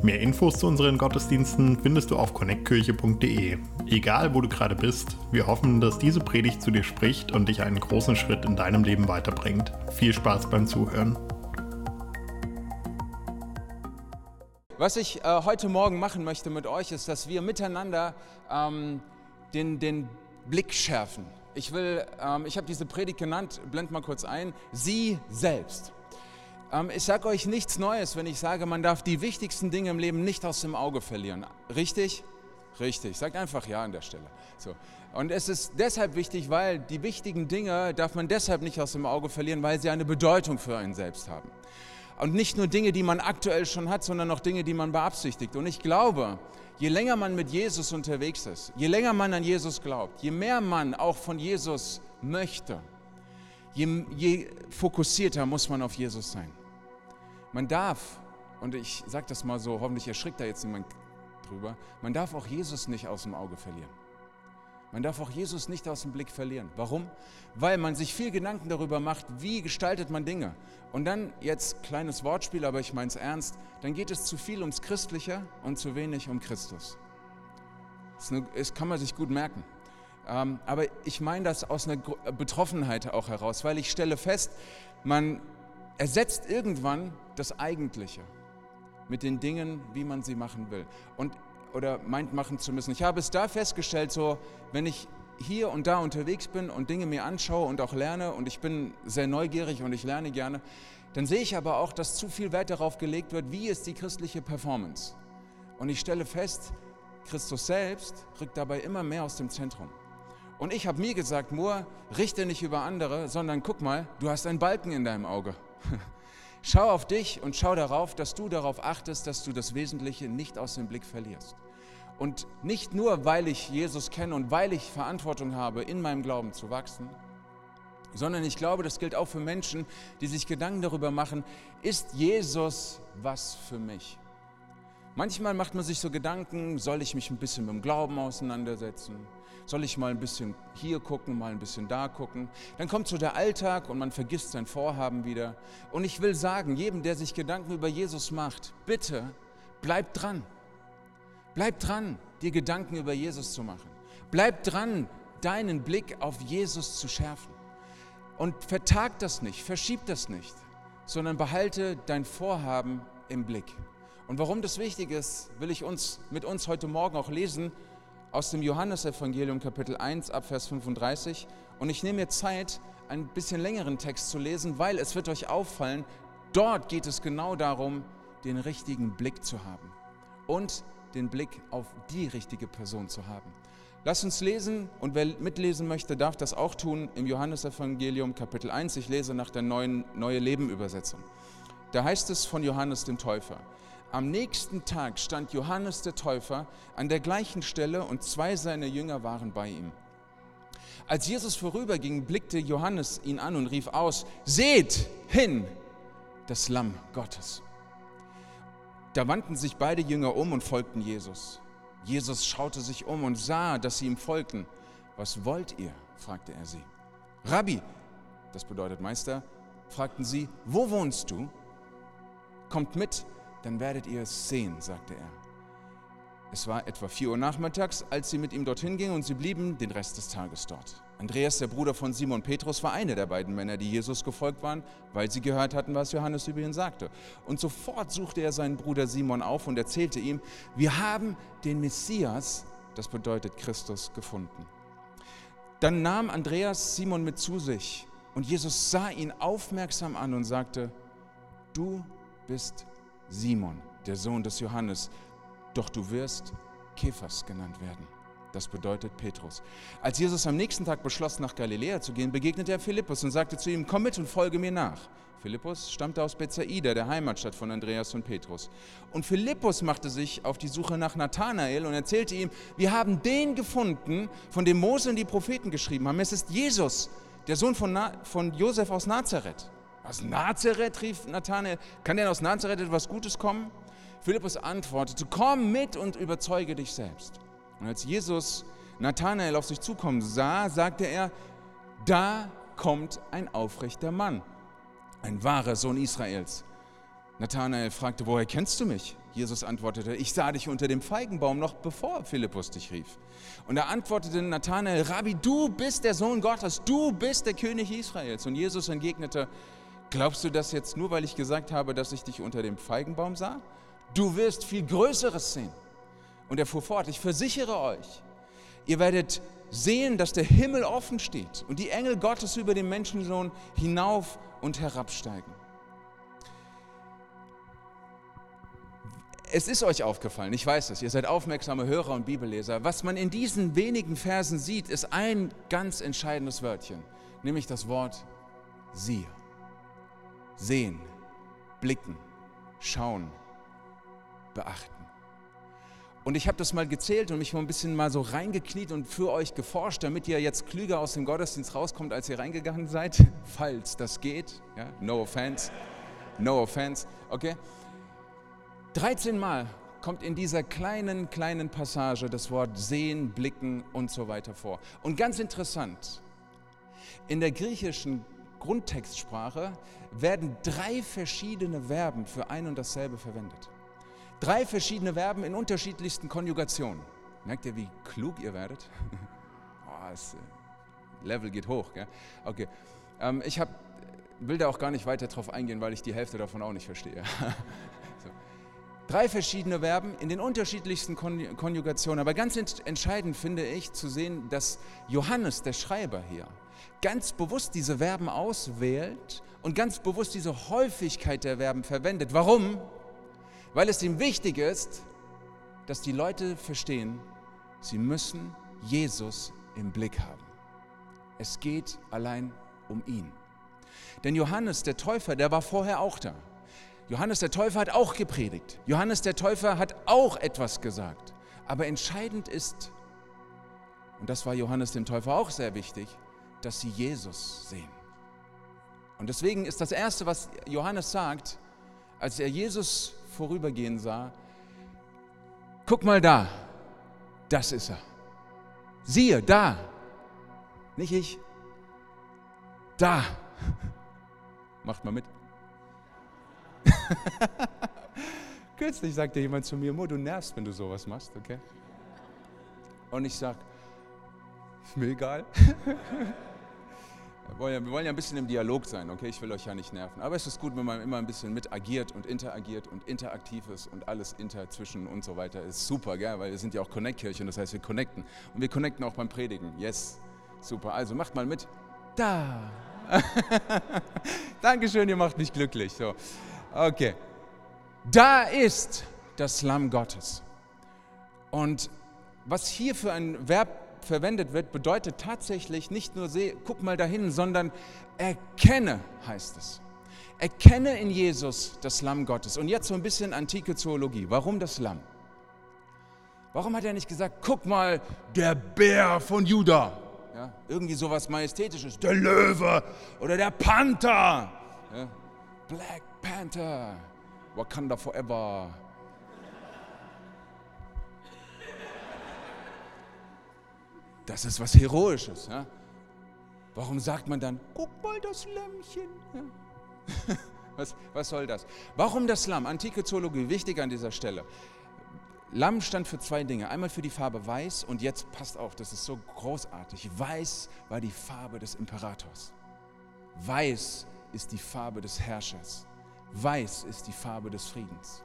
Mehr Infos zu unseren Gottesdiensten findest du auf connectkirche.de. Egal, wo du gerade bist, wir hoffen, dass diese Predigt zu dir spricht und dich einen großen Schritt in deinem Leben weiterbringt. Viel Spaß beim Zuhören. Was ich äh, heute Morgen machen möchte mit euch, ist, dass wir miteinander ähm, den, den Blick schärfen. Ich will, ähm, ich habe diese Predigt genannt, blend mal kurz ein, sie selbst. Ähm, ich sage euch nichts Neues, wenn ich sage, man darf die wichtigsten Dinge im Leben nicht aus dem Auge verlieren. Richtig? Richtig. Sagt einfach ja an der Stelle. So. Und es ist deshalb wichtig, weil die wichtigen Dinge darf man deshalb nicht aus dem Auge verlieren, weil sie eine Bedeutung für einen selbst haben. Und nicht nur Dinge, die man aktuell schon hat, sondern auch Dinge, die man beabsichtigt. Und ich glaube, je länger man mit Jesus unterwegs ist, je länger man an Jesus glaubt, je mehr man auch von Jesus möchte, je, je fokussierter muss man auf Jesus sein. Man darf, und ich sage das mal so, hoffentlich erschrickt da jetzt niemand drüber, man darf auch Jesus nicht aus dem Auge verlieren. Man darf auch Jesus nicht aus dem Blick verlieren. Warum? Weil man sich viel Gedanken darüber macht, wie gestaltet man Dinge. Und dann, jetzt kleines Wortspiel, aber ich meine es ernst, dann geht es zu viel ums Christliche und zu wenig um Christus. Das, eine, das kann man sich gut merken. Ähm, aber ich meine das aus einer Betroffenheit auch heraus, weil ich stelle fest, man ersetzt irgendwann das Eigentliche mit den Dingen, wie man sie machen will. Und, oder meint machen zu müssen. Ich habe es da festgestellt, so, wenn ich hier und da unterwegs bin und Dinge mir anschaue und auch lerne und ich bin sehr neugierig und ich lerne gerne, dann sehe ich aber auch, dass zu viel Wert darauf gelegt wird, wie ist die christliche Performance. Und ich stelle fest, Christus selbst rückt dabei immer mehr aus dem Zentrum. Und ich habe mir gesagt, Moor, richte nicht über andere, sondern guck mal, du hast einen Balken in deinem Auge. Schau auf dich und schau darauf, dass du darauf achtest, dass du das Wesentliche nicht aus dem Blick verlierst. Und nicht nur, weil ich Jesus kenne und weil ich Verantwortung habe, in meinem Glauben zu wachsen, sondern ich glaube, das gilt auch für Menschen, die sich Gedanken darüber machen, ist Jesus was für mich? Manchmal macht man sich so Gedanken, soll ich mich ein bisschen mit dem Glauben auseinandersetzen? Soll ich mal ein bisschen hier gucken, mal ein bisschen da gucken. Dann kommt so der Alltag und man vergisst sein Vorhaben wieder. Und ich will sagen, jedem, der sich Gedanken über Jesus macht, bitte bleib dran. Bleib dran, dir Gedanken über Jesus zu machen. Bleib dran, deinen Blick auf Jesus zu schärfen. Und vertag das nicht, verschieb das nicht, sondern behalte dein Vorhaben im Blick. Und warum das wichtig ist, will ich uns mit uns heute Morgen auch lesen aus dem Johannesevangelium Kapitel 1 ab Vers 35 und ich nehme mir Zeit, einen bisschen längeren Text zu lesen, weil es wird euch auffallen, dort geht es genau darum, den richtigen Blick zu haben und den Blick auf die richtige Person zu haben. Lasst uns lesen und wer mitlesen möchte, darf das auch tun im Johannesevangelium Kapitel 1. Ich lese nach der neuen Neue Leben Übersetzung. Da heißt es von Johannes dem Täufer. Am nächsten Tag stand Johannes der Täufer an der gleichen Stelle und zwei seiner Jünger waren bei ihm. Als Jesus vorüberging, blickte Johannes ihn an und rief aus, Seht hin, das Lamm Gottes. Da wandten sich beide Jünger um und folgten Jesus. Jesus schaute sich um und sah, dass sie ihm folgten. Was wollt ihr? fragte er sie. Rabbi, das bedeutet Meister, fragten sie, wo wohnst du? Kommt mit, dann werdet ihr es sehen, sagte er. Es war etwa 4 Uhr nachmittags, als sie mit ihm dorthin gingen und sie blieben den Rest des Tages dort. Andreas, der Bruder von Simon Petrus, war einer der beiden Männer, die Jesus gefolgt waren, weil sie gehört hatten, was Johannes über ihn sagte. Und sofort suchte er seinen Bruder Simon auf und erzählte ihm, wir haben den Messias, das bedeutet Christus, gefunden. Dann nahm Andreas Simon mit zu sich und Jesus sah ihn aufmerksam an und sagte, du bist Simon, der Sohn des Johannes, doch du wirst Kephas genannt werden. Das bedeutet Petrus. Als Jesus am nächsten Tag beschloss, nach Galiläa zu gehen, begegnete er Philippus und sagte zu ihm, komm mit und folge mir nach. Philippus stammte aus Bethsaida, der Heimatstadt von Andreas und Petrus. Und Philippus machte sich auf die Suche nach Nathanael und erzählte ihm, wir haben den gefunden, von dem Mose und die Propheten geschrieben haben. Es ist Jesus, der Sohn von, Na von Josef aus Nazareth. Aus Nazareth, rief Nathanael. Kann denn aus Nazareth etwas Gutes kommen? Philippus antwortete, komm mit und überzeuge dich selbst. Und als Jesus Nathanael auf sich zukommen sah, sagte er, da kommt ein aufrechter Mann, ein wahrer Sohn Israels. Nathanael fragte, woher kennst du mich? Jesus antwortete, ich sah dich unter dem Feigenbaum noch bevor Philippus dich rief. Und er antwortete Nathanael, Rabbi, du bist der Sohn Gottes, du bist der König Israels. Und Jesus entgegnete, glaubst du das jetzt nur, weil ich gesagt habe, dass ich dich unter dem Feigenbaum sah? Du wirst viel Größeres sehen. Und er fuhr fort, ich versichere euch, ihr werdet sehen, dass der Himmel offen steht und die Engel Gottes über den Menschensohn hinauf und herabsteigen. Es ist euch aufgefallen, ich weiß es, ihr seid aufmerksame Hörer und Bibelleser. Was man in diesen wenigen Versen sieht, ist ein ganz entscheidendes Wörtchen, nämlich das Wort siehe. Sehen, blicken, schauen, beachten. Und ich habe das mal gezählt und mich mal ein bisschen mal so reingekniet und für euch geforscht, damit ihr jetzt klüger aus dem Gottesdienst rauskommt, als ihr reingegangen seid, falls das geht. Ja? No offense. No offense. Okay? 13 Mal kommt in dieser kleinen, kleinen Passage das Wort sehen, blicken und so weiter vor. Und ganz interessant, in der griechischen Grundtextsprache werden drei verschiedene Verben für ein und dasselbe verwendet. Drei verschiedene Verben in unterschiedlichsten Konjugationen. Merkt ihr, wie klug ihr werdet? oh, das äh, Level geht hoch. Gell? Okay. Ähm, ich hab, will da auch gar nicht weiter drauf eingehen, weil ich die Hälfte davon auch nicht verstehe. Drei verschiedene Verben in den unterschiedlichsten Konjugationen. Aber ganz entscheidend finde ich zu sehen, dass Johannes, der Schreiber hier, ganz bewusst diese Verben auswählt und ganz bewusst diese Häufigkeit der Verben verwendet. Warum? Weil es ihm wichtig ist, dass die Leute verstehen, sie müssen Jesus im Blick haben. Es geht allein um ihn. Denn Johannes, der Täufer, der war vorher auch da. Johannes der Täufer hat auch gepredigt. Johannes der Täufer hat auch etwas gesagt. Aber entscheidend ist, und das war Johannes dem Täufer auch sehr wichtig, dass sie Jesus sehen. Und deswegen ist das Erste, was Johannes sagt, als er Jesus vorübergehen sah, guck mal da, das ist er. Siehe, da, nicht ich, da. Macht mal mit. Kürzlich sagte jemand zu mir, Mo, du nervst, wenn du sowas machst, okay? Und ich sag, mir egal. wir, wollen ja, ein bisschen im Dialog sein, okay? Ich will euch ja nicht nerven. Aber es ist gut, wenn man immer ein bisschen mit agiert und interagiert und interaktiv ist und alles inter zwischen und so weiter. Ist super, gell? Weil wir sind ja auch Connect-Kirche das heißt, wir connecten. Und wir connecten auch beim Predigen. Yes, super. Also macht mal mit. Da. Dankeschön, ihr macht mich glücklich. So. Okay. Da ist das Lamm Gottes. Und was hier für ein Verb verwendet wird, bedeutet tatsächlich nicht nur, seh, guck mal dahin, sondern erkenne, heißt es. Erkenne in Jesus das Lamm Gottes. Und jetzt so ein bisschen antike Zoologie. Warum das Lamm? Warum hat er nicht gesagt, guck mal, der Bär von Juda? Ja, irgendwie sowas Majestätisches. Der Löwe oder der Panther. Ja, Black Panther, Wakanda Forever. Das ist was Heroisches. Ja? Warum sagt man dann, guck mal das Lämmchen? Ja? Was, was soll das? Warum das Lamm? Antike Zoologie, wichtig an dieser Stelle. Lamm stand für zwei Dinge. Einmal für die Farbe weiß und jetzt passt auf, das ist so großartig. Weiß war die Farbe des Imperators. Weiß ist die Farbe des Herrschers. Weiß ist die Farbe des Friedens.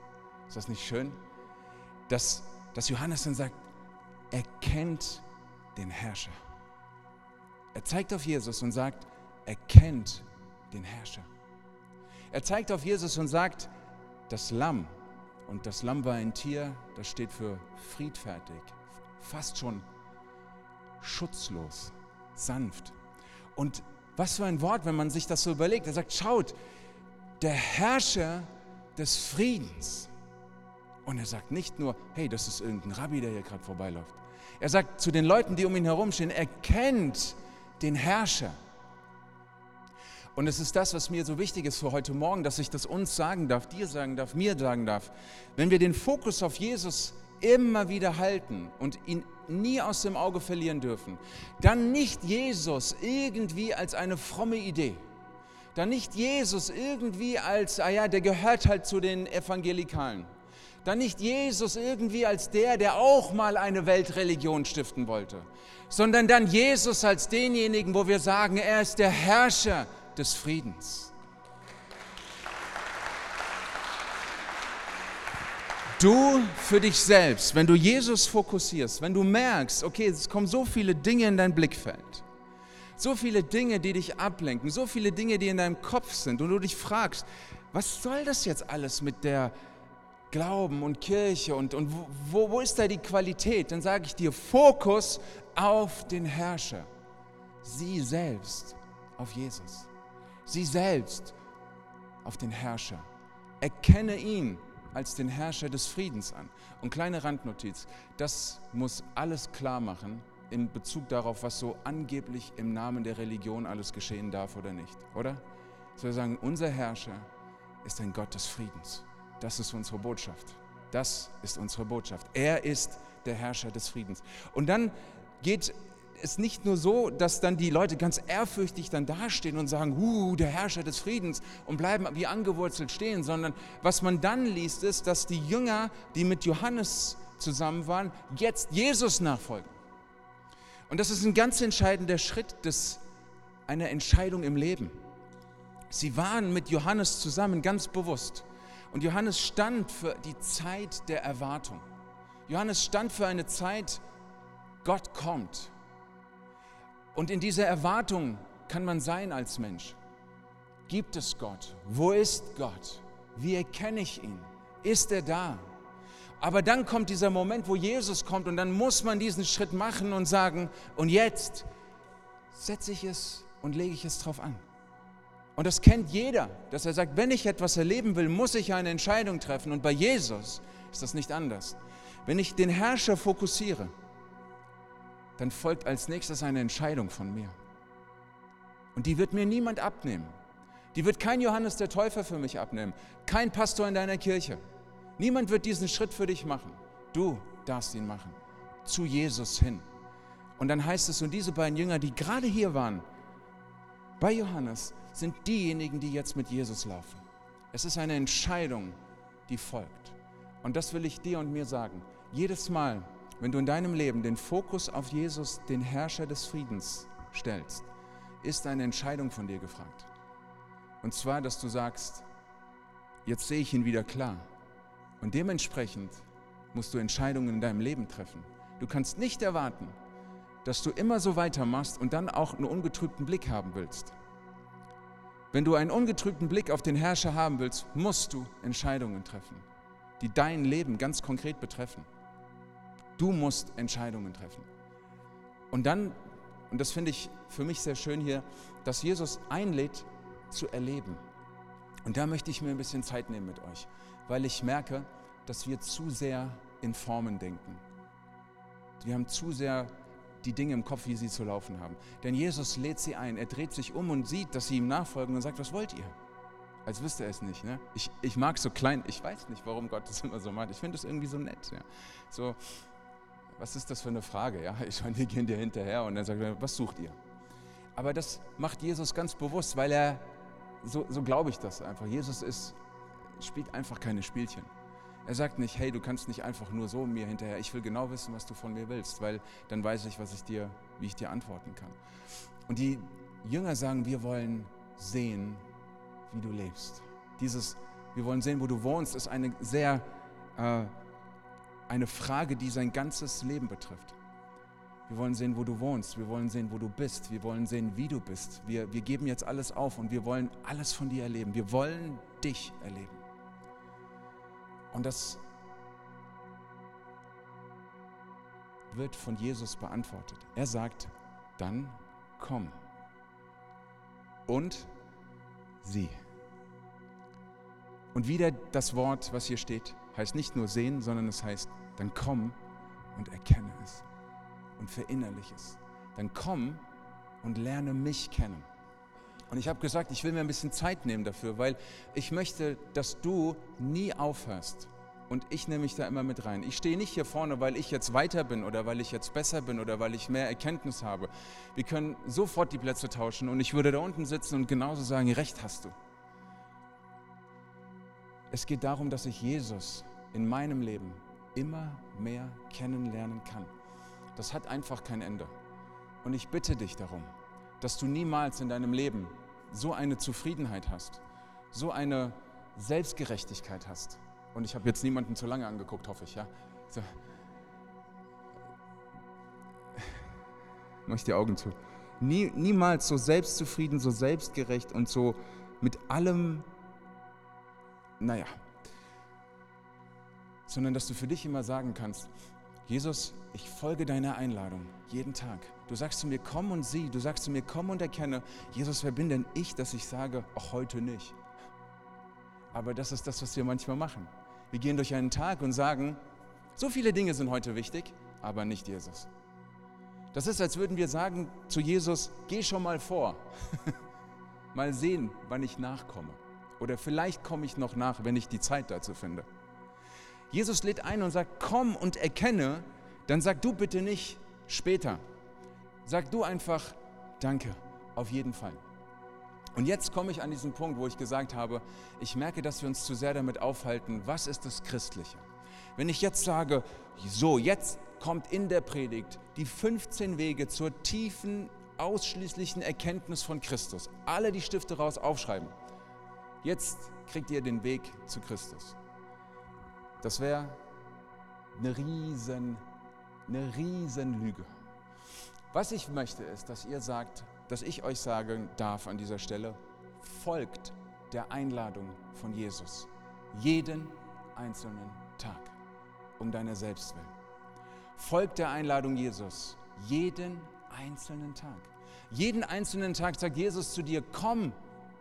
Ist das nicht schön? Dass, dass Johannes dann sagt, er kennt den Herrscher. Er zeigt auf Jesus und sagt, er kennt den Herrscher. Er zeigt auf Jesus und sagt, das Lamm, und das Lamm war ein Tier, das steht für friedfertig, fast schon schutzlos, sanft. Und was für ein Wort, wenn man sich das so überlegt. Er sagt, schaut, der Herrscher des Friedens. Und er sagt nicht nur, hey, das ist irgendein Rabbi, der hier gerade vorbeiläuft. Er sagt zu den Leuten, die um ihn herumstehen, er kennt den Herrscher. Und es ist das, was mir so wichtig ist für heute Morgen, dass ich das uns sagen darf, dir sagen darf, mir sagen darf. Wenn wir den Fokus auf Jesus immer wieder halten und ihn nie aus dem Auge verlieren dürfen, dann nicht Jesus irgendwie als eine fromme Idee, dann nicht Jesus irgendwie als, ah ja, der gehört halt zu den Evangelikalen, dann nicht Jesus irgendwie als der, der auch mal eine Weltreligion stiften wollte, sondern dann Jesus als denjenigen, wo wir sagen, er ist der Herrscher des Friedens. Du für dich selbst, wenn du Jesus fokussierst, wenn du merkst, okay, es kommen so viele Dinge in dein Blickfeld, so viele Dinge, die dich ablenken, so viele Dinge, die in deinem Kopf sind und du dich fragst, was soll das jetzt alles mit der Glauben und Kirche und, und wo, wo ist da die Qualität? Dann sage ich dir, Fokus auf den Herrscher. Sie selbst auf Jesus. Sie selbst auf den Herrscher. Erkenne ihn als den Herrscher des Friedens an. Und kleine Randnotiz, das muss alles klar machen in Bezug darauf, was so angeblich im Namen der Religion alles geschehen darf oder nicht, oder? So wir sagen, unser Herrscher ist ein Gott des Friedens. Das ist unsere Botschaft. Das ist unsere Botschaft. Er ist der Herrscher des Friedens. Und dann geht es nicht nur so, dass dann die Leute ganz ehrfürchtig dann dastehen und sagen, uh, der Herrscher des Friedens und bleiben wie angewurzelt stehen, sondern was man dann liest, ist, dass die Jünger, die mit Johannes zusammen waren, jetzt Jesus nachfolgen. Und das ist ein ganz entscheidender Schritt des, einer Entscheidung im Leben. Sie waren mit Johannes zusammen ganz bewusst. Und Johannes stand für die Zeit der Erwartung. Johannes stand für eine Zeit, Gott kommt. Und in dieser Erwartung kann man sein als Mensch. Gibt es Gott? Wo ist Gott? Wie erkenne ich ihn? Ist er da? Aber dann kommt dieser Moment, wo Jesus kommt und dann muss man diesen Schritt machen und sagen, und jetzt setze ich es und lege ich es drauf an. Und das kennt jeder, dass er sagt, wenn ich etwas erleben will, muss ich eine Entscheidung treffen. Und bei Jesus ist das nicht anders. Wenn ich den Herrscher fokussiere, dann folgt als nächstes eine Entscheidung von mir. Und die wird mir niemand abnehmen. Die wird kein Johannes der Täufer für mich abnehmen, kein Pastor in deiner Kirche. Niemand wird diesen Schritt für dich machen. Du darfst ihn machen. Zu Jesus hin. Und dann heißt es, und diese beiden Jünger, die gerade hier waren, bei Johannes, sind diejenigen, die jetzt mit Jesus laufen. Es ist eine Entscheidung, die folgt. Und das will ich dir und mir sagen. Jedes Mal, wenn du in deinem Leben den Fokus auf Jesus, den Herrscher des Friedens, stellst, ist eine Entscheidung von dir gefragt. Und zwar, dass du sagst, jetzt sehe ich ihn wieder klar. Und dementsprechend musst du Entscheidungen in deinem Leben treffen. Du kannst nicht erwarten, dass du immer so weitermachst und dann auch einen ungetrübten Blick haben willst. Wenn du einen ungetrübten Blick auf den Herrscher haben willst, musst du Entscheidungen treffen, die dein Leben ganz konkret betreffen. Du musst Entscheidungen treffen. Und dann, und das finde ich für mich sehr schön hier, dass Jesus einlädt zu erleben. Und da möchte ich mir ein bisschen Zeit nehmen mit euch, weil ich merke, dass wir zu sehr in Formen denken. Wir haben zu sehr die Dinge im Kopf, wie sie zu laufen haben. Denn Jesus lädt sie ein, er dreht sich um und sieht, dass sie ihm nachfolgen und sagt, was wollt ihr? Als wüsste er es nicht. Ne? Ich, ich mag so klein, ich weiß nicht, warum Gott das immer so macht. Ich finde es irgendwie so nett. Ja? So, was ist das für eine Frage? Ja, ich meine, wir gehen dir hinterher und dann sagt er, was sucht ihr? Aber das macht Jesus ganz bewusst, weil er, so, so glaube ich das einfach. Jesus ist, spielt einfach keine Spielchen. Er sagt nicht, hey, du kannst nicht einfach nur so mir hinterher. Ich will genau wissen, was du von mir willst, weil dann weiß ich, was ich dir, wie ich dir antworten kann. Und die Jünger sagen, wir wollen sehen, wie du lebst. Dieses, wir wollen sehen, wo du wohnst, ist eine sehr äh, eine Frage, die sein ganzes Leben betrifft. Wir wollen sehen, wo du wohnst. Wir wollen sehen, wo du bist. Wir wollen sehen, wie du bist. Wir, wir geben jetzt alles auf und wir wollen alles von dir erleben. Wir wollen dich erleben. Und das wird von Jesus beantwortet. Er sagt, dann komm und sieh. Und wieder das Wort, was hier steht, heißt nicht nur sehen, sondern es heißt, dann komm und erkenne es und verinnerliche es. Dann komm und lerne mich kennen. Und ich habe gesagt, ich will mir ein bisschen Zeit nehmen dafür, weil ich möchte, dass du nie aufhörst. Und ich nehme mich da immer mit rein. Ich stehe nicht hier vorne, weil ich jetzt weiter bin oder weil ich jetzt besser bin oder weil ich mehr Erkenntnis habe. Wir können sofort die Plätze tauschen und ich würde da unten sitzen und genauso sagen, recht hast du. Es geht darum, dass ich Jesus in meinem Leben immer mehr kennenlernen kann. Das hat einfach kein Ende. Und ich bitte dich darum, dass du niemals in deinem Leben so eine Zufriedenheit hast, so eine Selbstgerechtigkeit hast. Und ich habe jetzt niemanden zu lange angeguckt, hoffe ich, ja. So. Mach ich die Augen zu. Nie, niemals so selbstzufrieden, so selbstgerecht und so mit allem, naja, sondern dass du für dich immer sagen kannst, Jesus, ich folge deiner Einladung jeden Tag. Du sagst zu mir, komm und sieh. Du sagst zu mir, komm und erkenne. Jesus, wer bin denn ich, dass ich sage, auch heute nicht? Aber das ist das, was wir manchmal machen. Wir gehen durch einen Tag und sagen, so viele Dinge sind heute wichtig, aber nicht Jesus. Das ist, als würden wir sagen zu Jesus, geh schon mal vor. mal sehen, wann ich nachkomme. Oder vielleicht komme ich noch nach, wenn ich die Zeit dazu finde. Jesus lädt ein und sagt, komm und erkenne, dann sag du bitte nicht später. Sag du einfach, danke, auf jeden Fall. Und jetzt komme ich an diesen Punkt, wo ich gesagt habe, ich merke, dass wir uns zu sehr damit aufhalten, was ist das Christliche? Wenn ich jetzt sage, so, jetzt kommt in der Predigt die 15 Wege zur tiefen, ausschließlichen Erkenntnis von Christus. Alle die Stifte raus aufschreiben. Jetzt kriegt ihr den Weg zu Christus. Das wäre eine riesen, eine riesen Lüge. Was ich möchte ist, dass ihr sagt, dass ich euch sagen darf an dieser Stelle, folgt der Einladung von Jesus. Jeden einzelnen Tag. Um deiner selbst willen. Folgt der Einladung Jesus. Jeden einzelnen Tag. Jeden einzelnen Tag sagt Jesus zu dir, komm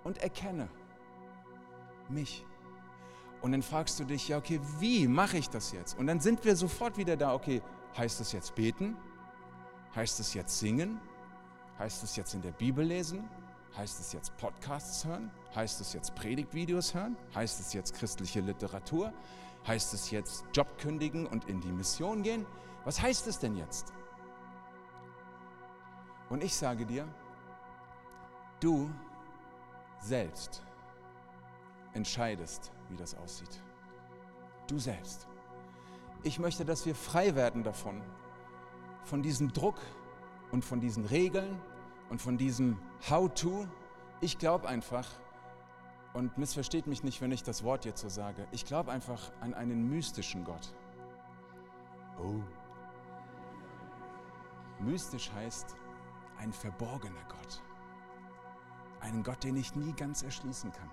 und erkenne mich. Und dann fragst du dich, ja, okay, wie mache ich das jetzt? Und dann sind wir sofort wieder da, okay, heißt es jetzt beten? Heißt es jetzt singen? Heißt es jetzt in der Bibel lesen? Heißt es jetzt Podcasts hören? Heißt es jetzt Predigtvideos hören? Heißt es jetzt christliche Literatur? Heißt es jetzt Job kündigen und in die Mission gehen? Was heißt es denn jetzt? Und ich sage dir, du selbst entscheidest, wie das aussieht. Du selbst. Ich möchte, dass wir frei werden davon, von diesem Druck und von diesen Regeln und von diesem How-to. Ich glaube einfach, und missversteht mich nicht, wenn ich das Wort jetzt so sage, ich glaube einfach an einen mystischen Gott. Oh. Mystisch heißt ein verborgener Gott. Einen Gott, den ich nie ganz erschließen kann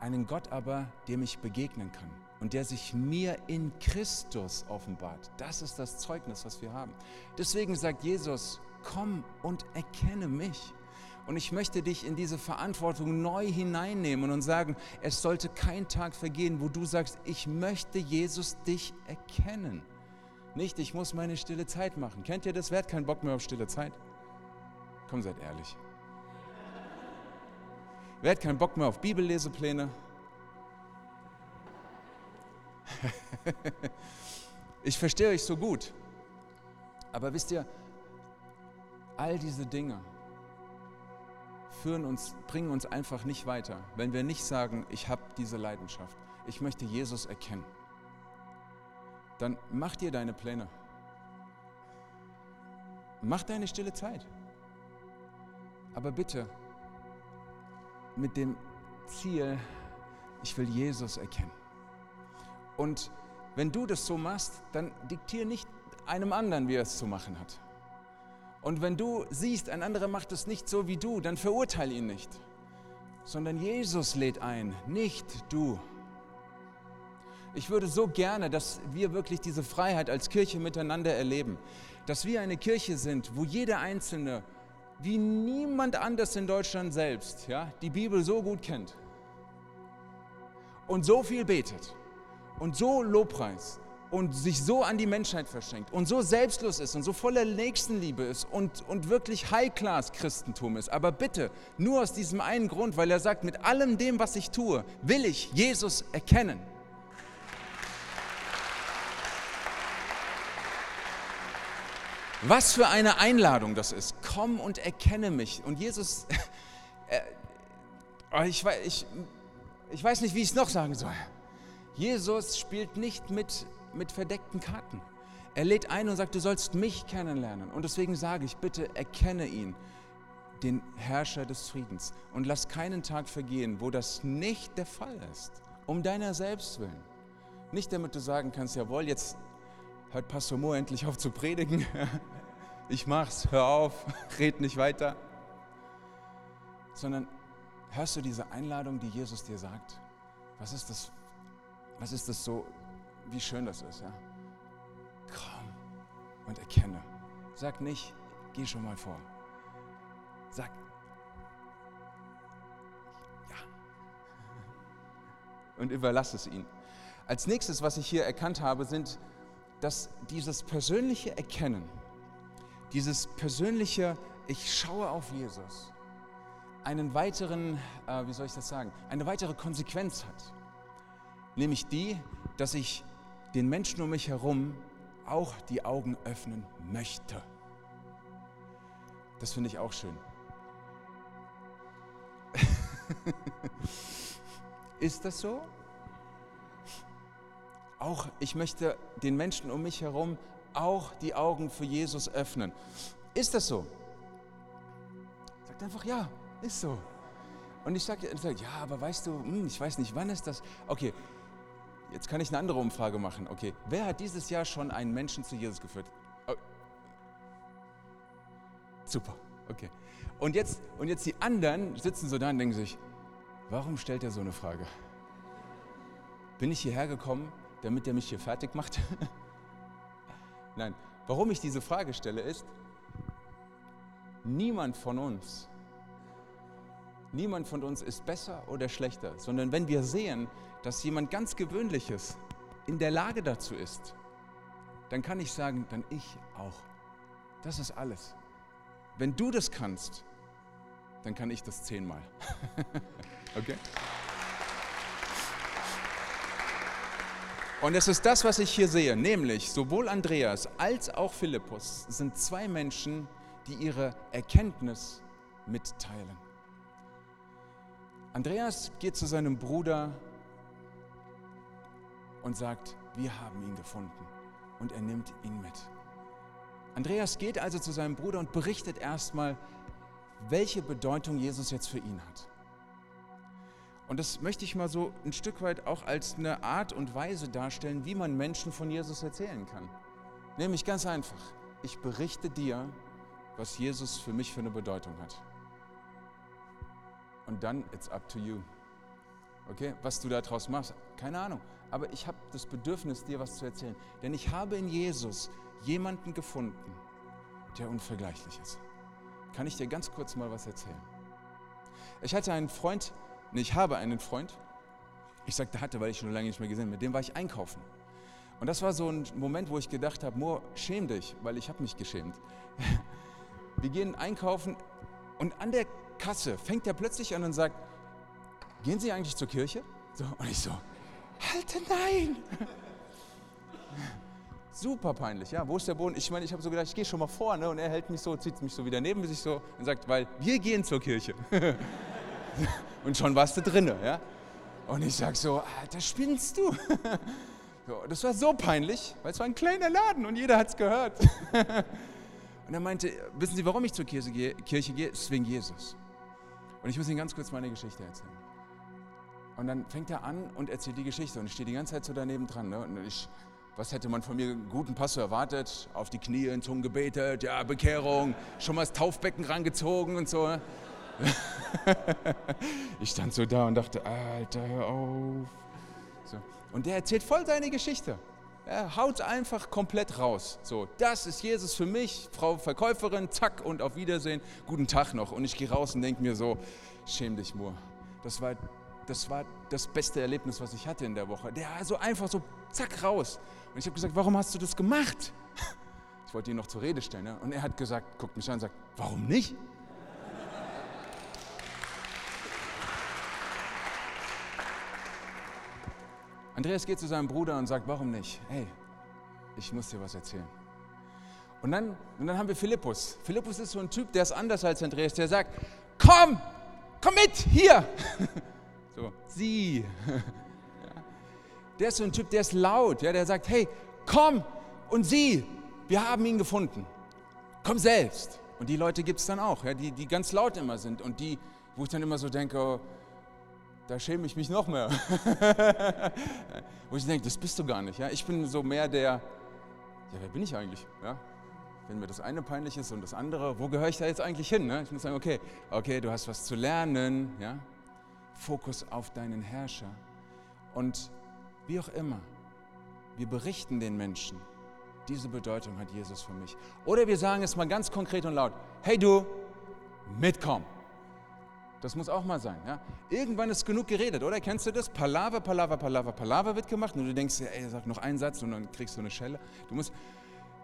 einen Gott aber, der mich begegnen kann und der sich mir in Christus offenbart. Das ist das Zeugnis, was wir haben. Deswegen sagt Jesus, komm und erkenne mich. Und ich möchte dich in diese Verantwortung neu hineinnehmen und sagen, es sollte kein Tag vergehen, wo du sagst, ich möchte Jesus dich erkennen. Nicht, ich muss meine stille Zeit machen. Kennt ihr das? Wer hat keinen Bock mehr auf stille Zeit? Komm, seid ehrlich. Wer hat keinen Bock mehr auf Bibellesepläne? ich verstehe euch so gut. Aber wisst ihr, all diese Dinge führen uns, bringen uns einfach nicht weiter, wenn wir nicht sagen, ich habe diese Leidenschaft, ich möchte Jesus erkennen. Dann mach dir deine Pläne. Mach deine stille Zeit. Aber bitte, mit dem Ziel, ich will Jesus erkennen. Und wenn du das so machst, dann diktier nicht einem anderen, wie er es zu machen hat. Und wenn du siehst, ein anderer macht es nicht so wie du, dann verurteile ihn nicht, sondern Jesus lädt ein, nicht du. Ich würde so gerne, dass wir wirklich diese Freiheit als Kirche miteinander erleben, dass wir eine Kirche sind, wo jeder Einzelne wie niemand anders in Deutschland selbst ja, die Bibel so gut kennt und so viel betet und so Lobpreis und sich so an die Menschheit verschenkt und so selbstlos ist und so voller Nächstenliebe ist und, und wirklich High-Class-Christentum ist. Aber bitte, nur aus diesem einen Grund, weil er sagt, mit allem dem, was ich tue, will ich Jesus erkennen. Was für eine Einladung das ist. Komm und erkenne mich. Und Jesus, äh, ich, ich, ich weiß nicht, wie ich es noch sagen soll. Jesus spielt nicht mit mit verdeckten Karten. Er lädt ein und sagt, du sollst mich kennenlernen. Und deswegen sage ich, bitte erkenne ihn, den Herrscher des Friedens. Und lass keinen Tag vergehen, wo das nicht der Fall ist. Um deiner selbst willen. Nicht damit du sagen kannst, jawohl, jetzt hört Pastor Mo endlich auf zu predigen. Ich mach's, hör auf, red nicht weiter. Sondern hörst du diese Einladung, die Jesus dir sagt? Was ist das? Was ist das so wie schön das ist. Ja? Komm und erkenne. Sag nicht, geh schon mal vor. Sag, ja. Und überlass es ihm. Als nächstes, was ich hier erkannt habe, sind, dass dieses persönliche Erkennen, dieses persönliche, ich schaue auf Jesus, einen weiteren, äh, wie soll ich das sagen, eine weitere Konsequenz hat. Nämlich die, dass ich den Menschen um mich herum auch die Augen öffnen möchte. Das finde ich auch schön. Ist das so? Auch ich möchte den Menschen um mich herum auch die Augen für Jesus öffnen. Ist das so? Sagt einfach ja, ist so. Und ich sage, sag, ja, aber weißt du, hm, ich weiß nicht, wann ist das? Okay, Jetzt kann ich eine andere Umfrage machen. Okay, wer hat dieses Jahr schon einen Menschen zu Jesus geführt? Oh. Super, okay. Und jetzt, und jetzt die anderen sitzen so da und denken sich, warum stellt er so eine Frage? Bin ich hierher gekommen, damit er mich hier fertig macht? Nein, warum ich diese Frage stelle ist, niemand von uns Niemand von uns ist besser oder schlechter, sondern wenn wir sehen, dass jemand ganz Gewöhnliches in der Lage dazu ist, dann kann ich sagen, dann ich auch. Das ist alles. Wenn du das kannst, dann kann ich das zehnmal. okay? Und es ist das, was ich hier sehe, nämlich sowohl Andreas als auch Philippus sind zwei Menschen, die ihre Erkenntnis mitteilen. Andreas geht zu seinem Bruder und sagt, wir haben ihn gefunden. Und er nimmt ihn mit. Andreas geht also zu seinem Bruder und berichtet erstmal, welche Bedeutung Jesus jetzt für ihn hat. Und das möchte ich mal so ein Stück weit auch als eine Art und Weise darstellen, wie man Menschen von Jesus erzählen kann. Nämlich ganz einfach, ich berichte dir, was Jesus für mich für eine Bedeutung hat und dann it's up to you. Okay, was du daraus machst, keine Ahnung. Aber ich habe das Bedürfnis, dir was zu erzählen. Denn ich habe in Jesus jemanden gefunden, der unvergleichlich ist. Kann ich dir ganz kurz mal was erzählen? Ich hatte einen Freund, nee, ich habe einen Freund. Ich sagte hatte, weil ich schon lange nicht mehr gesehen habe. Mit dem war ich einkaufen. Und das war so ein Moment, wo ich gedacht habe, Mo, schäm dich, weil ich habe mich geschämt. Wir gehen einkaufen und an der Kasse fängt er plötzlich an und sagt, gehen Sie eigentlich zur Kirche? So, und ich so, halte nein! Super peinlich, ja. Wo ist der Boden? Ich meine, ich habe so gedacht, ich gehe schon mal vor, ne? Und er hält mich so, zieht mich so wieder neben sich so und sagt, weil wir gehen zur Kirche. und schon warst du drinne, ja. Und ich sag so, Alter, spinnst du? das war so peinlich, weil es war ein kleiner Laden und jeder hat es gehört. und er meinte, wissen Sie, warum ich zur Kirche gehe? Kirche gehe? Es ist wegen Jesus. Und ich muss Ihnen ganz kurz meine Geschichte erzählen. Und dann fängt er an und erzählt die Geschichte. Und ich stehe die ganze Zeit so daneben dran. Ne? Und ich, was hätte man von mir einen guten Pastor erwartet? Auf die Knie in Zungen gebetet, ja, Bekehrung, schon mal das Taufbecken rangezogen und so. ich stand so da und dachte, Alter, hör auf. So. Und der erzählt voll seine Geschichte. Er haut einfach komplett raus. So, das ist Jesus für mich, Frau Verkäuferin, zack und auf Wiedersehen, guten Tag noch. Und ich gehe raus und denke mir so, schäm dich, Mur. Das war das war das beste Erlebnis, was ich hatte in der Woche. Der so einfach so zack raus. Und ich habe gesagt, warum hast du das gemacht? Ich wollte ihn noch zur Rede stellen. Ne? Und er hat gesagt, guckt mich an und sagt, warum nicht? Andreas geht zu seinem Bruder und sagt, warum nicht? Hey, ich muss dir was erzählen. Und dann, und dann haben wir Philippus. Philippus ist so ein Typ, der ist anders als Andreas, der sagt, komm, komm mit, hier. So, sie. Der ist so ein Typ, der ist laut, ja, der sagt, hey, komm und sieh, wir haben ihn gefunden. Komm selbst. Und die Leute gibt es dann auch, ja, die, die ganz laut immer sind und die, wo ich dann immer so denke, oh, da schäme ich mich noch mehr. wo ich denke, das bist du gar nicht. Ja? Ich bin so mehr der, ja, wer bin ich eigentlich? Ja? Wenn mir das eine peinlich ist und das andere, wo gehöre ich da jetzt eigentlich hin? Ne? Ich muss sagen, okay, okay, du hast was zu lernen. Ja? Fokus auf deinen Herrscher. Und wie auch immer, wir berichten den Menschen, diese Bedeutung hat Jesus für mich. Oder wir sagen es mal ganz konkret und laut, hey du, mitkommen. Das muss auch mal sein. Ja? Irgendwann ist genug geredet, oder? Kennst du das? Palaver, Palaver, Palaver, Palaver wird gemacht und du denkst dir, ey, sag noch einen Satz und dann kriegst du eine Schelle. Du musst,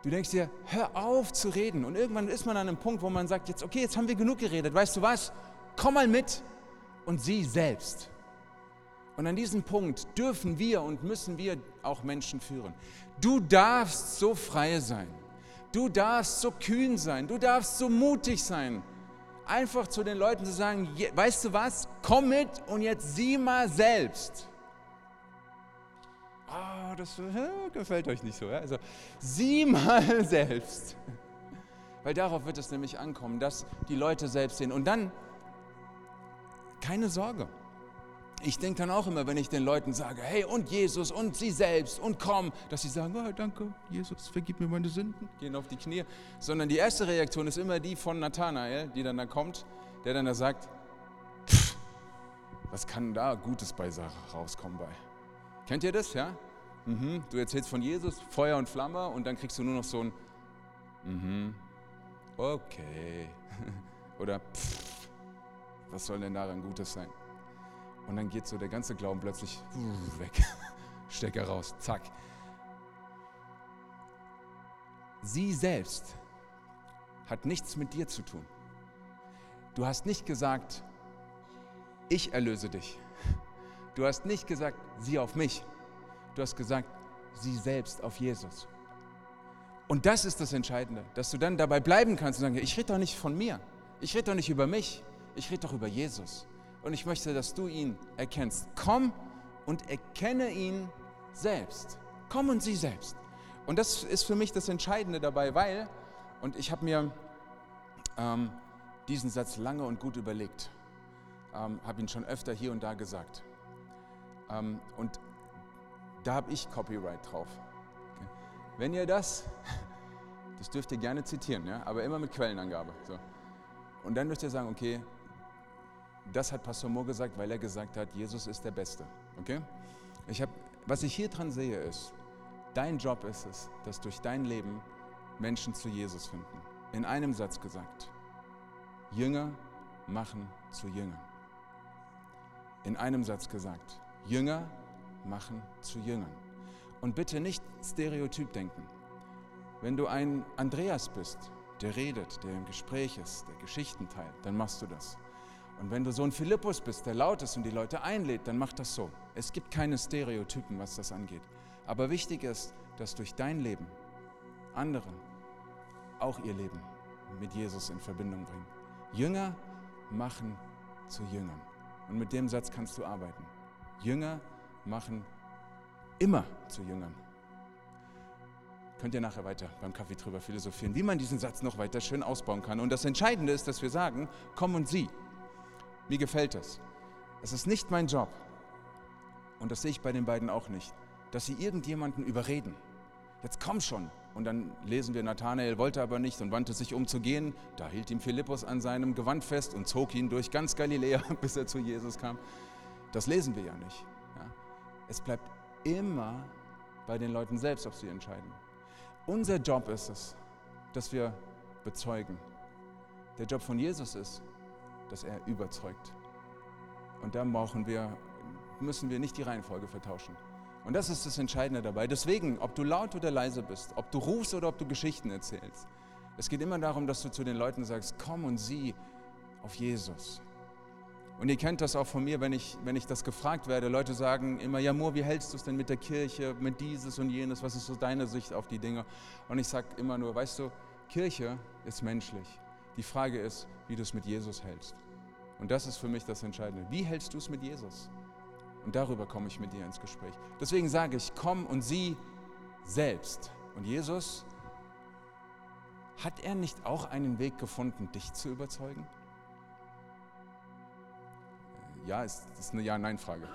du denkst dir, hör auf zu reden. Und irgendwann ist man an einem Punkt, wo man sagt, jetzt, okay, jetzt haben wir genug geredet. Weißt du was? Komm mal mit und sie selbst. Und an diesem Punkt dürfen wir und müssen wir auch Menschen führen. Du darfst so frei sein. Du darfst so kühn sein. Du darfst so mutig sein einfach zu den Leuten zu sagen, weißt du was, komm mit und jetzt sieh mal selbst. Oh, das äh, gefällt euch nicht so. Ja? Also sieh mal selbst. Weil darauf wird es nämlich ankommen, dass die Leute selbst sehen. Und dann, keine Sorge. Ich denke dann auch immer, wenn ich den Leuten sage, hey und Jesus und sie selbst und komm, dass sie sagen, oh, danke, Jesus, vergib mir meine Sünden, gehen auf die Knie. Sondern die erste Reaktion ist immer die von Nathanael, die dann da kommt, der dann da sagt, was kann da Gutes bei rauskommen bei? Kennt ihr das, ja? Mhm. Du erzählst von Jesus, Feuer und Flamme und dann kriegst du nur noch so ein, mhm, okay. Oder, pff, was soll denn daran Gutes sein? Und dann geht so der ganze Glauben plötzlich weg. Stecker raus, zack. Sie selbst hat nichts mit dir zu tun. Du hast nicht gesagt, ich erlöse dich. Du hast nicht gesagt, sie auf mich. Du hast gesagt, sie selbst auf Jesus. Und das ist das Entscheidende, dass du dann dabei bleiben kannst und sagen, ich rede doch nicht von mir. Ich rede doch nicht über mich. Ich rede doch über Jesus und ich möchte, dass du ihn erkennst. Komm und erkenne ihn selbst. Komm und sieh selbst. Und das ist für mich das Entscheidende dabei, weil, und ich habe mir ähm, diesen Satz lange und gut überlegt, ähm, habe ihn schon öfter hier und da gesagt. Ähm, und da habe ich Copyright drauf. Okay. Wenn ihr das, das dürft ihr gerne zitieren, ja, aber immer mit Quellenangabe. So. Und dann dürft ihr sagen, okay, das hat Pastor Moore gesagt, weil er gesagt hat, Jesus ist der Beste. Okay? Ich hab, was ich hier dran sehe, ist, dein Job ist es, dass durch dein Leben Menschen zu Jesus finden. In einem Satz gesagt, Jünger machen zu Jüngern. In einem Satz gesagt, Jünger machen zu Jüngern. Und bitte nicht Stereotyp denken. Wenn du ein Andreas bist, der redet, der im Gespräch ist, der Geschichten teilt, dann machst du das. Und wenn du so ein Philippus bist, der laut ist und die Leute einlädt, dann mach das so. Es gibt keine Stereotypen, was das angeht. Aber wichtig ist, dass durch dein Leben andere auch ihr Leben mit Jesus in Verbindung bringen. Jünger machen zu Jüngern. Und mit dem Satz kannst du arbeiten. Jünger machen immer zu Jüngern. Könnt ihr nachher weiter beim Kaffee drüber philosophieren, wie man diesen Satz noch weiter schön ausbauen kann. Und das Entscheidende ist, dass wir sagen, komm und sieh. Mir gefällt das. Es ist nicht mein Job, und das sehe ich bei den beiden auch nicht, dass sie irgendjemanden überreden. Jetzt komm schon. Und dann lesen wir, Nathanael wollte aber nicht und wandte sich um zu gehen. Da hielt ihm Philippus an seinem Gewand fest und zog ihn durch ganz Galiläa, bis er zu Jesus kam. Das lesen wir ja nicht. Ja? Es bleibt immer bei den Leuten selbst, ob sie entscheiden. Unser Job ist es, dass wir bezeugen. Der Job von Jesus ist, dass er überzeugt. Und da brauchen wir müssen wir nicht die Reihenfolge vertauschen. Und das ist das Entscheidende dabei. Deswegen, ob du laut oder leise bist, ob du rufst oder ob du Geschichten erzählst, es geht immer darum, dass du zu den Leuten sagst, komm und sieh auf Jesus. Und ihr kennt das auch von mir, wenn ich, wenn ich das gefragt werde. Leute sagen immer, ja Moor, wie hältst du es denn mit der Kirche, mit dieses und jenes? Was ist so deine Sicht auf die Dinge? Und ich sage immer nur, weißt du, Kirche ist menschlich. Die Frage ist, wie du es mit Jesus hältst. Und das ist für mich das Entscheidende. Wie hältst du es mit Jesus? Und darüber komme ich mit dir ins Gespräch. Deswegen sage ich, komm und sieh selbst. Und Jesus, hat er nicht auch einen Weg gefunden, dich zu überzeugen? Ja, ist, ist eine Ja-Nein-Frage.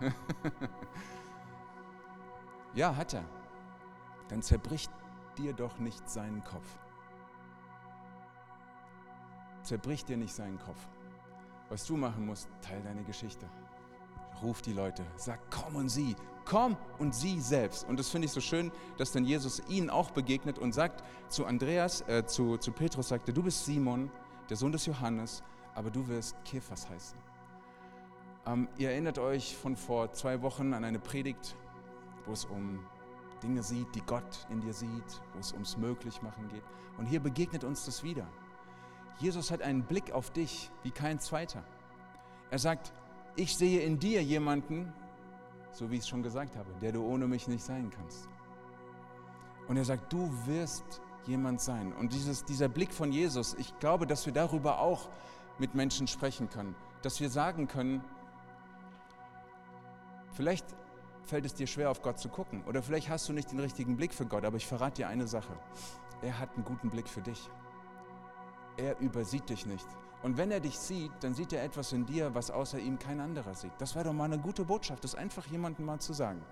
ja, hat er. Dann zerbricht dir doch nicht seinen Kopf. Zerbricht dir nicht seinen Kopf. Was du machen musst, teil deine Geschichte. Ruf die Leute, sag, komm und sieh, komm und sieh selbst. Und das finde ich so schön, dass dann Jesus ihnen auch begegnet und sagt zu Andreas, äh, zu, zu Petrus, sagte, du bist Simon, der Sohn des Johannes, aber du wirst Kephas heißen. Ähm, ihr erinnert euch von vor zwei Wochen an eine Predigt, wo es um Dinge sieht, die Gott in dir sieht, wo es ums Möglichmachen geht. Und hier begegnet uns das wieder. Jesus hat einen Blick auf dich wie kein zweiter. Er sagt, ich sehe in dir jemanden, so wie ich es schon gesagt habe, der du ohne mich nicht sein kannst. Und er sagt, du wirst jemand sein. Und dieses, dieser Blick von Jesus, ich glaube, dass wir darüber auch mit Menschen sprechen können. Dass wir sagen können, vielleicht fällt es dir schwer, auf Gott zu gucken. Oder vielleicht hast du nicht den richtigen Blick für Gott. Aber ich verrate dir eine Sache. Er hat einen guten Blick für dich. Er übersieht dich nicht. Und wenn er dich sieht, dann sieht er etwas in dir, was außer ihm kein anderer sieht. Das wäre doch mal eine gute Botschaft, das einfach jemandem mal zu sagen.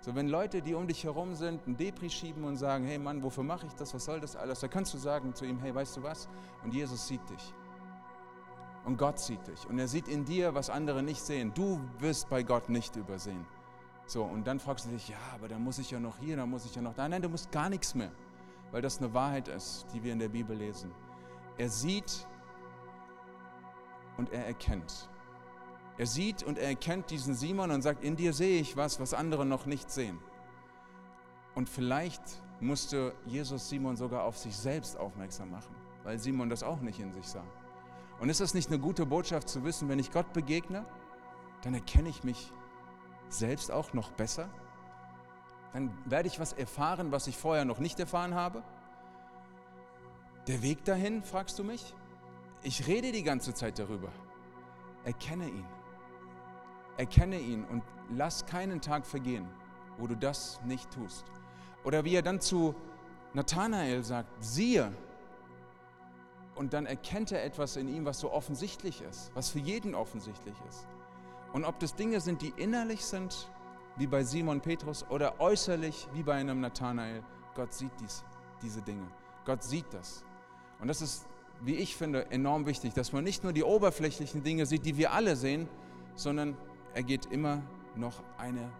So, wenn Leute, die um dich herum sind, ein Depri schieben und sagen, hey Mann, wofür mache ich das, was soll das alles, da kannst du sagen zu ihm, hey, weißt du was? Und Jesus sieht dich. Und Gott sieht dich. Und er sieht in dir, was andere nicht sehen. Du wirst bei Gott nicht übersehen. So, und dann fragst du dich, ja, aber dann muss ich ja noch hier, dann muss ich ja noch da. Nein, du musst gar nichts mehr, weil das eine Wahrheit ist, die wir in der Bibel lesen. Er sieht und er erkennt. Er sieht und er erkennt diesen Simon und sagt, in dir sehe ich was, was andere noch nicht sehen. Und vielleicht musste Jesus Simon sogar auf sich selbst aufmerksam machen, weil Simon das auch nicht in sich sah. Und ist das nicht eine gute Botschaft zu wissen, wenn ich Gott begegne, dann erkenne ich mich selbst auch noch besser? Dann werde ich was erfahren, was ich vorher noch nicht erfahren habe? Der Weg dahin, fragst du mich? Ich rede die ganze Zeit darüber. Erkenne ihn. Erkenne ihn und lass keinen Tag vergehen, wo du das nicht tust. Oder wie er dann zu Nathanael sagt, siehe, und dann erkennt er etwas in ihm, was so offensichtlich ist, was für jeden offensichtlich ist. Und ob das Dinge sind, die innerlich sind, wie bei Simon Petrus, oder äußerlich, wie bei einem Nathanael, Gott sieht dies, diese Dinge. Gott sieht das. Und das ist, wie ich finde, enorm wichtig, dass man nicht nur die oberflächlichen Dinge sieht, die wir alle sehen, sondern er geht immer noch eine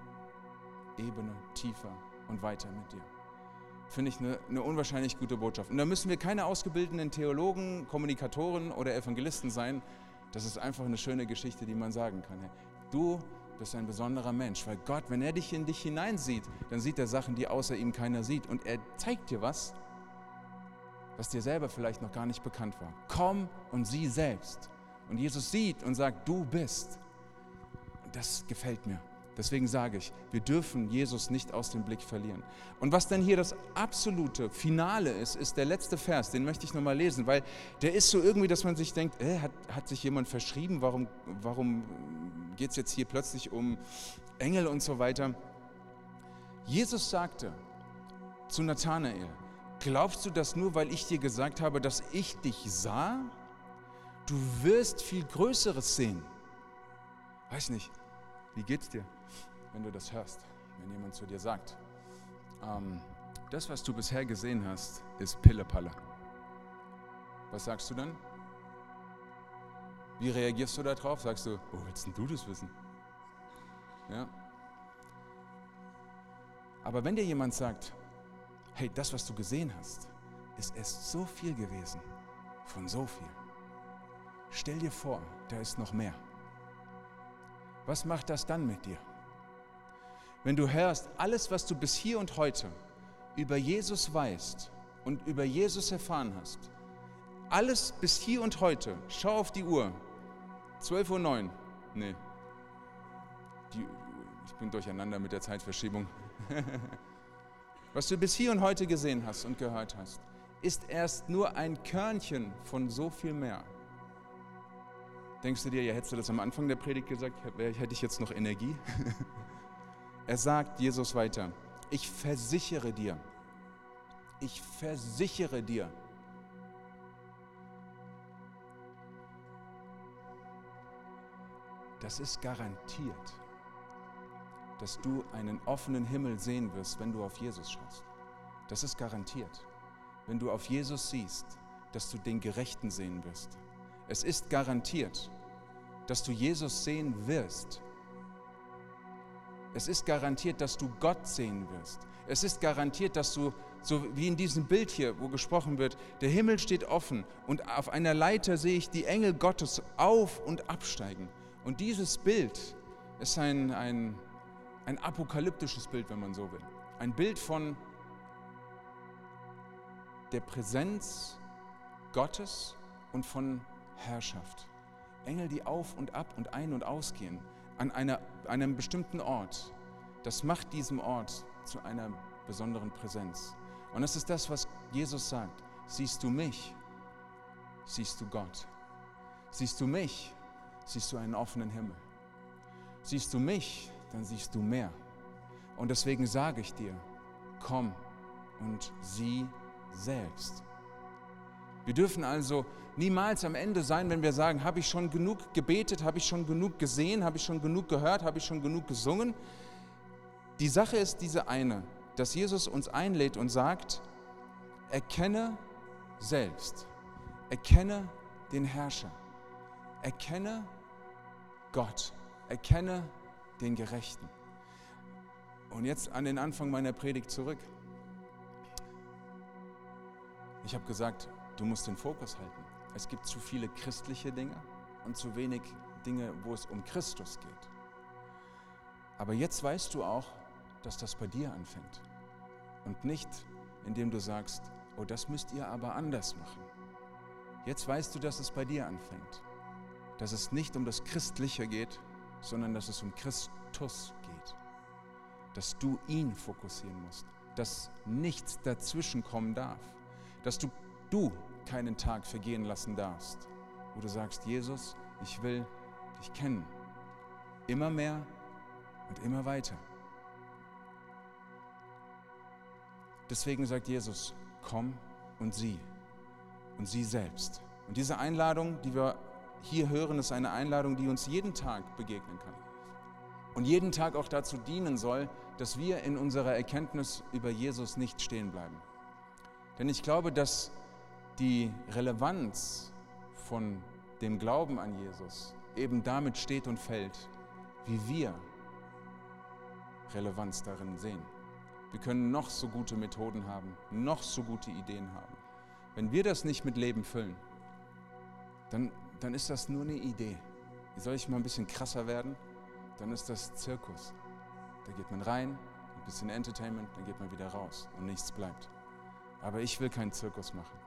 Ebene tiefer und weiter mit dir. Finde ich eine, eine unwahrscheinlich gute Botschaft. Und da müssen wir keine ausgebildeten Theologen, Kommunikatoren oder Evangelisten sein. Das ist einfach eine schöne Geschichte, die man sagen kann. Du bist ein besonderer Mensch, weil Gott, wenn er dich in dich hineinsieht, dann sieht er Sachen, die außer ihm keiner sieht. Und er zeigt dir was, was dir selber vielleicht noch gar nicht bekannt war. Komm und sieh selbst. Und Jesus sieht und sagt, du bist. Und das gefällt mir. Deswegen sage ich, wir dürfen Jesus nicht aus dem Blick verlieren. Und was dann hier das absolute Finale ist, ist der letzte Vers, den möchte ich nochmal lesen, weil der ist so irgendwie, dass man sich denkt, äh, hat, hat sich jemand verschrieben, warum, warum geht es jetzt hier plötzlich um Engel und so weiter. Jesus sagte zu Nathanael, Glaubst du das nur, weil ich dir gesagt habe, dass ich dich sah? Du wirst viel Größeres sehen. Weiß nicht, wie geht's dir, wenn du das hörst, wenn jemand zu dir sagt, ähm, das, was du bisher gesehen hast, ist Pillepalle. Was sagst du dann? Wie reagierst du darauf? Sagst du, wo willst denn du das wissen? Ja. Aber wenn dir jemand sagt, hey, das, was du gesehen hast, ist erst so viel gewesen, von so viel. Stell dir vor, da ist noch mehr. was macht das dann mit dir? Wenn du hörst, alles, was du bis hier und heute über Jesus weißt und über Jesus erfahren hast, alles bis hier und heute, schau auf die Uhr, 12.09 Uhr, nee, die, ich bin durcheinander mit der Zeitverschiebung. was du bis hier und heute gesehen hast und gehört hast, ist erst nur ein Körnchen von so viel mehr. Denkst du dir, ja, hättest du das am Anfang der Predigt gesagt, hätte ich jetzt noch Energie? er sagt Jesus weiter, ich versichere dir, ich versichere dir, das ist garantiert, dass du einen offenen Himmel sehen wirst, wenn du auf Jesus schaust. Das ist garantiert. Wenn du auf Jesus siehst, dass du den Gerechten sehen wirst. Es ist garantiert, dass du Jesus sehen wirst. Es ist garantiert, dass du Gott sehen wirst. Es ist garantiert, dass du, so wie in diesem Bild hier, wo gesprochen wird, der Himmel steht offen und auf einer Leiter sehe ich die Engel Gottes auf und absteigen. Und dieses Bild ist ein, ein, ein apokalyptisches Bild, wenn man so will. Ein Bild von der Präsenz Gottes und von Herrschaft. Engel, die auf und ab und ein und ausgehen an einer, einem bestimmten Ort. Das macht diesen Ort zu einer besonderen Präsenz. Und das ist das, was Jesus sagt. Siehst du mich, siehst du Gott. Siehst du mich, siehst du einen offenen Himmel. Siehst du mich, dann siehst du mehr. Und deswegen sage ich dir, komm und sieh selbst. Wir dürfen also niemals am Ende sein, wenn wir sagen, habe ich schon genug gebetet, habe ich schon genug gesehen, habe ich schon genug gehört, habe ich schon genug gesungen. Die Sache ist diese eine, dass Jesus uns einlädt und sagt, erkenne selbst, erkenne den Herrscher, erkenne Gott, erkenne den Gerechten. Und jetzt an den Anfang meiner Predigt zurück. Ich habe gesagt, du musst den Fokus halten. Es gibt zu viele christliche Dinge und zu wenig Dinge, wo es um Christus geht. Aber jetzt weißt du auch, dass das bei dir anfängt. Und nicht, indem du sagst, oh, das müsst ihr aber anders machen. Jetzt weißt du, dass es bei dir anfängt. Dass es nicht um das Christliche geht, sondern dass es um Christus geht. Dass du ihn fokussieren musst. Dass nichts dazwischen kommen darf dass du, du keinen Tag vergehen lassen darfst, wo du sagst, Jesus, ich will dich kennen. Immer mehr und immer weiter. Deswegen sagt Jesus, komm und sieh. Und sieh selbst. Und diese Einladung, die wir hier hören, ist eine Einladung, die uns jeden Tag begegnen kann. Und jeden Tag auch dazu dienen soll, dass wir in unserer Erkenntnis über Jesus nicht stehen bleiben. Denn ich glaube, dass die Relevanz von dem Glauben an Jesus eben damit steht und fällt, wie wir Relevanz darin sehen. Wir können noch so gute Methoden haben, noch so gute Ideen haben. Wenn wir das nicht mit Leben füllen, dann, dann ist das nur eine Idee. Soll ich mal ein bisschen krasser werden? Dann ist das Zirkus. Da geht man rein, ein bisschen Entertainment, dann geht man wieder raus und nichts bleibt. Aber ich will keinen Zirkus machen.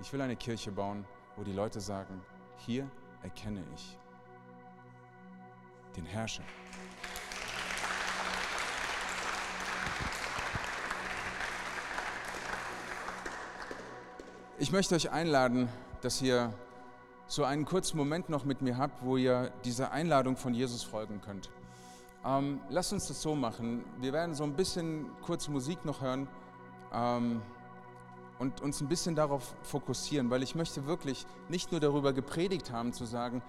Ich will eine Kirche bauen, wo die Leute sagen, hier erkenne ich den Herrscher. Ich möchte euch einladen, dass ihr so einen kurzen Moment noch mit mir habt, wo ihr dieser Einladung von Jesus folgen könnt. Ähm, lasst uns das so machen. Wir werden so ein bisschen kurz Musik noch hören. Ähm, und uns ein bisschen darauf fokussieren, weil ich möchte wirklich nicht nur darüber gepredigt haben, zu sagen,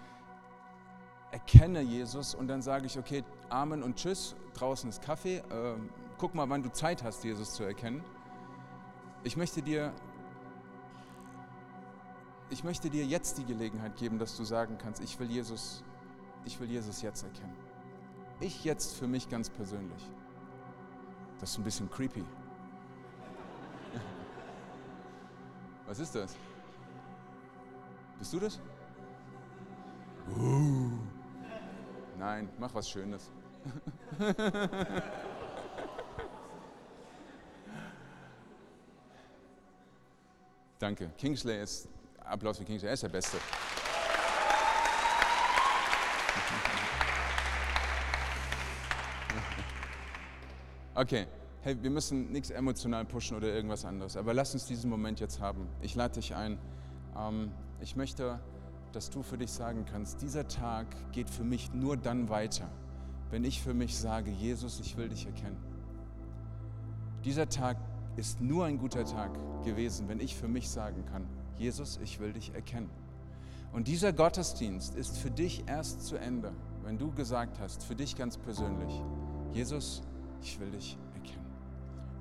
erkenne Jesus und dann sage ich, okay, Amen und Tschüss, draußen ist Kaffee, äh, guck mal, wann du Zeit hast, Jesus zu erkennen. Ich möchte dir ich möchte dir jetzt die Gelegenheit geben, dass du sagen kannst, ich will Jesus, ich will Jesus jetzt erkennen. Ich jetzt für mich ganz persönlich. Das ist ein bisschen creepy. Was ist das? Bist du das? Uh, Nein, mach was Schönes. Danke. Kingsley ist, Applaus für Kingsley, er ist der Beste. Okay, hey, wir müssen nichts emotional pushen oder irgendwas anderes, aber lass uns diesen Moment jetzt haben. Ich lade dich ein. Ähm, ich möchte, dass du für dich sagen kannst, dieser Tag geht für mich nur dann weiter, wenn ich für mich sage, Jesus, ich will dich erkennen. Dieser Tag ist nur ein guter Tag gewesen, wenn ich für mich sagen kann, Jesus, ich will dich erkennen. Und dieser Gottesdienst ist für dich erst zu Ende, wenn du gesagt hast, für dich ganz persönlich, Jesus, ich will dich erkennen.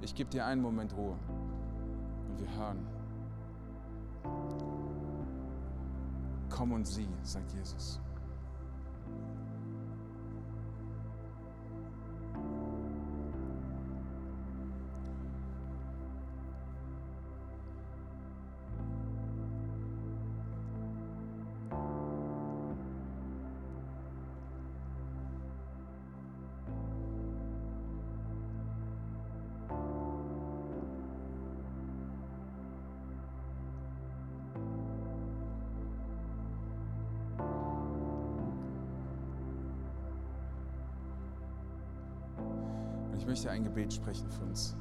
Ich gebe dir einen Moment Ruhe und wir hören. Komm und sieh, sagt Jesus. Möchte ein Gebet sprechen für uns.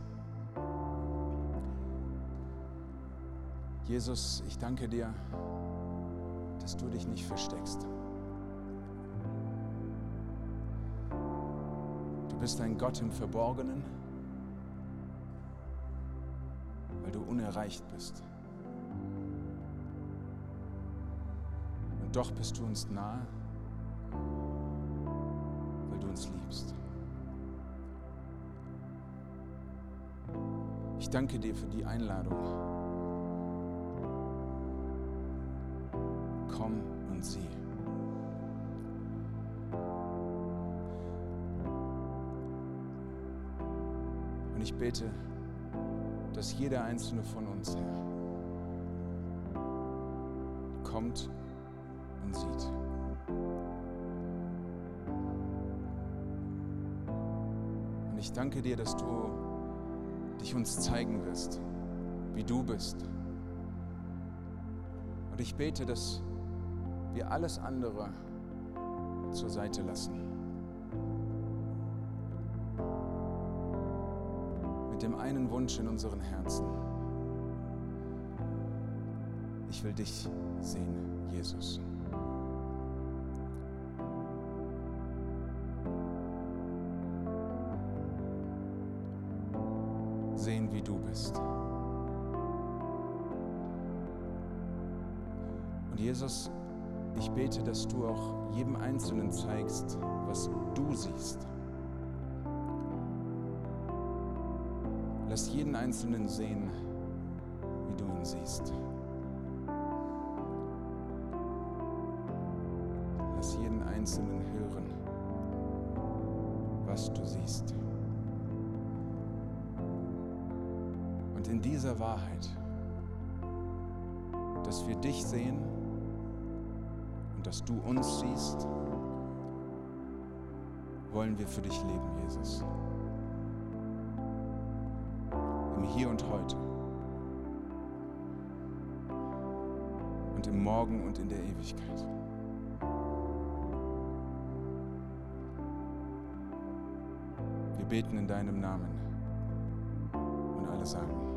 Jesus, ich danke dir, dass du dich nicht versteckst. Du bist ein Gott im Verborgenen, weil du unerreicht bist. Und doch bist du uns nahe, weil du uns liebst. Ich danke dir für die Einladung. Komm und sieh. Und ich bete, dass jeder einzelne von uns, Herr, kommt und sieht. Und ich danke dir, dass du dich uns zeigen wirst, wie du bist. Und ich bete, dass wir alles andere zur Seite lassen. Mit dem einen Wunsch in unseren Herzen. Ich will dich sehen, Jesus. Dass du auch jedem Einzelnen zeigst, was du siehst. Lass jeden Einzelnen sehen, wie du ihn siehst. Lass jeden Einzelnen hören, was du siehst. Und in dieser Wahrheit, dass wir dich sehen dass du uns siehst, wollen wir für dich leben, Jesus. Im Hier und heute. Und im Morgen und in der Ewigkeit. Wir beten in deinem Namen. Und alle sagen